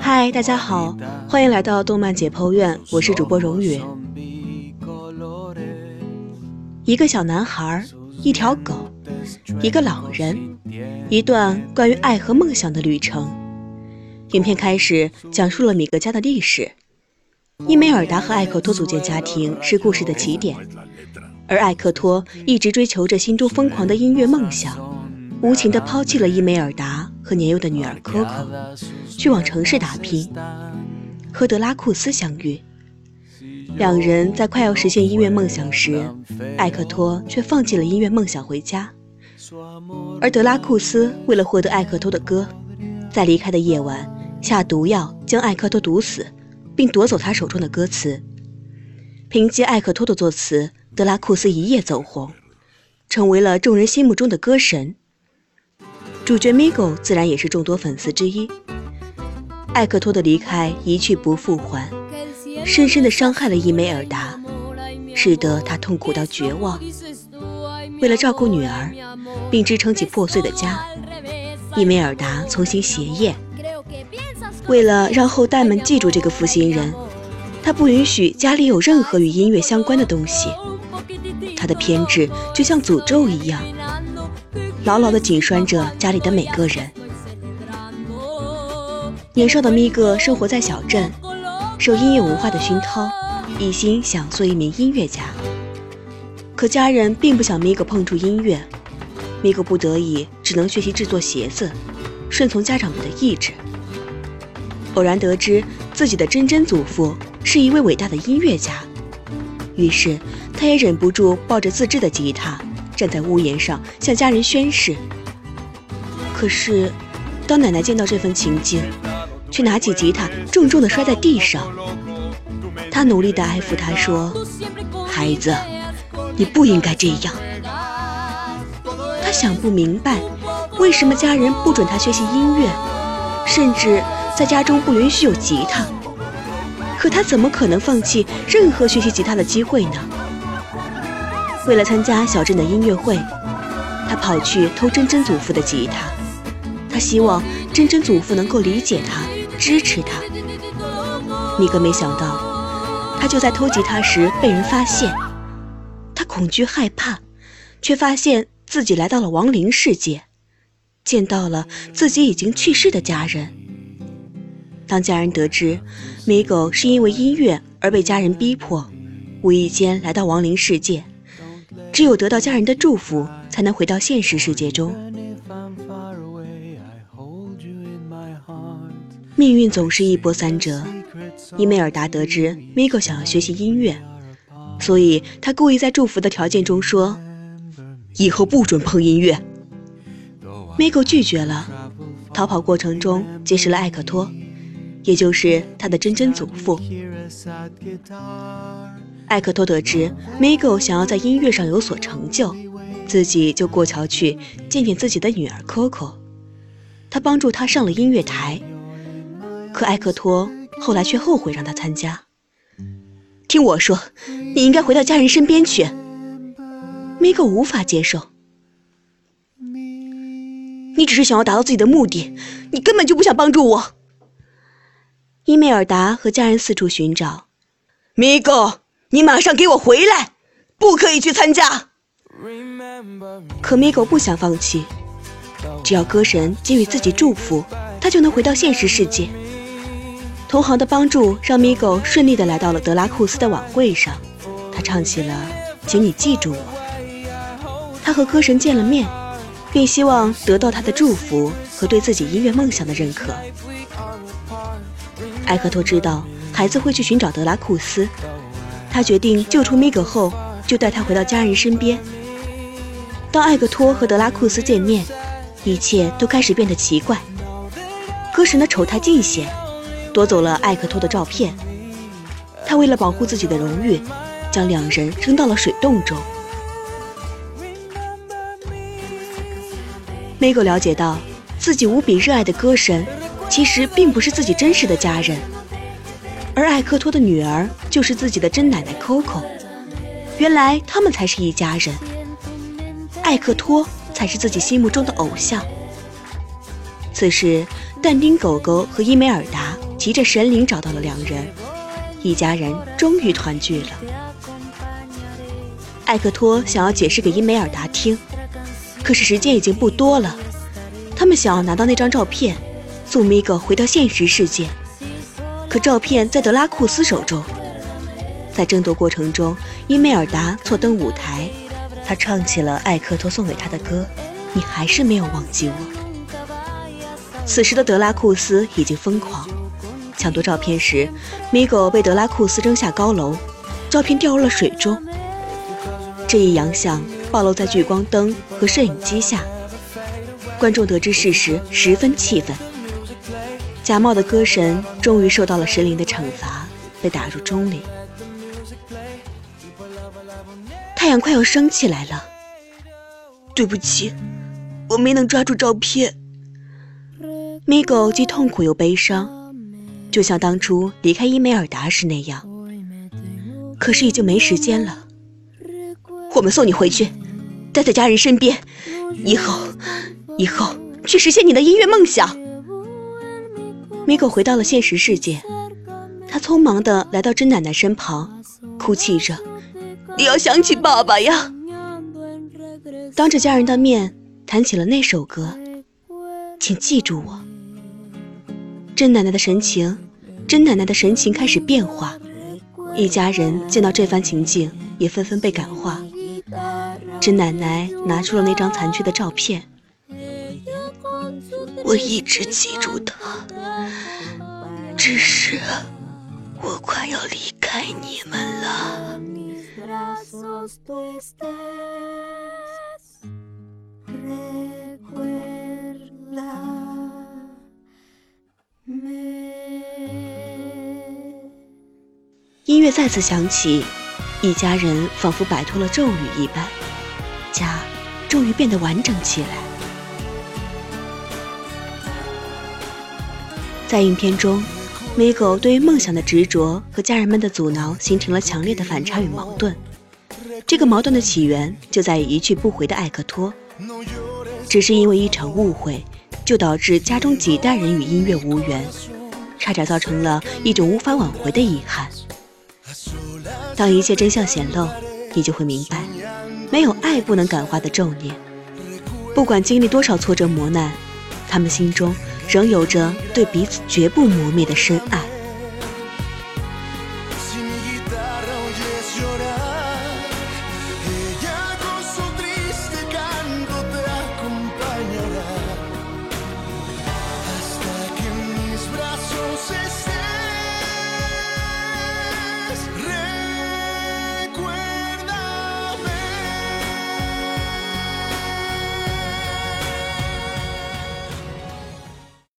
嗨，大家好，欢迎来到动漫解剖院，我是主播荣宇。一个小男孩，一条狗，一个老人，一段关于爱和梦想的旅程。影片开始讲述了米格家的历史。伊梅尔达和艾克托组建家庭是故事的起点，而艾克托一直追求着心中疯狂的音乐梦想，无情地抛弃了伊梅尔达和年幼的女儿可可，去往城市打拼，和德拉库斯相遇。两人在快要实现音乐梦想时，艾克托却放弃了音乐梦想回家，而德拉库斯为了获得艾克托的歌，在离开的夜晚下毒药将艾克托毒死。并夺走他手中的歌词。凭借艾克托的作词，德拉库斯一夜走红，成为了众人心目中的歌神。主角 Migo 自然也是众多粉丝之一。艾克托的离开一去不复还，深深的伤害了伊梅尔达，使得她痛苦到绝望。为了照顾女儿，并支撑起破碎的家，伊梅尔达重新学业。为了让后代们记住这个负心人，他不允许家里有任何与音乐相关的东西。他的偏执就像诅咒一样，牢牢地紧拴着家里的每个人。年少的咪格生活在小镇，受音乐文化的熏陶，一心想做一名音乐家。可家人并不想咪格碰触音乐，咪格不得已只能学习制作鞋子，顺从家长们的意志。偶然得知自己的真真祖父是一位伟大的音乐家，于是他也忍不住抱着自制的吉他，站在屋檐上向家人宣誓。可是，当奶奶见到这份情景，却拿起吉他重重地摔在地上。她努力地安抚他说：“孩子，你不应该这样。”他想不明白，为什么家人不准他学习音乐，甚至……在家中不允许有吉他，可他怎么可能放弃任何学习吉他的机会呢？为了参加小镇的音乐会，他跑去偷真真祖父的吉他，他希望真真祖父能够理解他，支持他。米格没想到，他就在偷吉他时被人发现，他恐惧害怕，却发现自己来到了亡灵世界，见到了自己已经去世的家人。当家人得知米狗是因为音乐而被家人逼迫，无意间来到亡灵世界，只有得到家人的祝福，才能回到现实世界中。命运总是一波三折。伊梅尔达得知米狗想要学习音乐，所以他故意在祝福的条件中说：“以后不准碰音乐。”米狗拒绝了。逃跑过程中结识了艾克托。也就是他的真真祖父艾克托得知 Migo 想要在音乐上有所成就，自己就过桥去见见自己的女儿 Coco。他帮助他上了音乐台，可艾克托后来却后悔让他参加。听我说，你应该回到家人身边去。Migo 无法接受，你只是想要达到自己的目的，你根本就不想帮助我。伊梅尔达和家人四处寻找，米狗，你马上给我回来，不可以去参加。可米狗不想放弃，只要歌神给予自己祝福，他就能回到现实世界。同行的帮助让米狗顺利的来到了德拉库斯的晚会上，他唱起了《请你记住我》。他和歌神见了面，并希望得到他的祝福和对自己音乐梦想的认可。艾克托知道孩子会去寻找德拉库斯，他决定救出米格后就带他回到家人身边。当艾克托和德拉库斯见面，一切都开始变得奇怪。歌神的丑态尽显，夺走了艾克托的照片。他为了保护自己的荣誉，将两人扔到了水洞中。米格了解到自己无比热爱的歌神。其实并不是自己真实的家人，而艾克托的女儿就是自己的真奶奶 Coco。原来他们才是一家人，艾克托才是自己心目中的偶像。此时，但丁狗狗和伊梅尔达骑着神灵找到了两人，一家人终于团聚了。艾克托想要解释给伊梅尔达听，可是时间已经不多了。他们想要拿到那张照片，送米格回到现实世界，可照片在德拉库斯手中。在争夺过程中，伊梅尔达错登舞台，他唱起了艾克托送给他的歌：“你还是没有忘记我。”此时的德拉库斯已经疯狂，抢夺照片时，米狗被德拉库斯扔下高楼，照片掉入了水中。这一洋相暴露在聚光灯和摄影机下，观众得知事实十分气愤。假冒的歌神终于受到了神灵的惩罚，被打入钟里。太阳快要升起来了，对不起，我没能抓住照片。米狗既痛苦又悲伤，就像当初离开伊梅尔达时那样。可是已经没时间了，我们送你回去，待在家人身边，以后，以后去实现你的音乐梦想。米狗回到了现实世界，他匆忙地来到真奶奶身旁，哭泣着：“你要想起爸爸呀！”当着家人的面弹起了那首歌，请记住我。甄奶奶的神情，甄奶奶的神情开始变化。一家人见到这番情景，也纷纷被感化。甄奶奶拿出了那张残缺的照片，我一直记住他，只是我快要离开你们了。音乐再次响起，一家人仿佛摆脱了咒语一般，家终于变得完整起来。在影片中，米狗对于梦想的执着和家人们的阻挠形成了强烈的反差与矛盾。这个矛盾的起源就在于一去不回的艾克托，只是因为一场误会，就导致家中几代人与音乐无缘，差点造成了一种无法挽回的遗憾。当一切真相显露，你就会明白，没有爱不能感化的咒念。不管经历多少挫折磨难，他们心中仍有着对彼此绝不磨灭的深爱。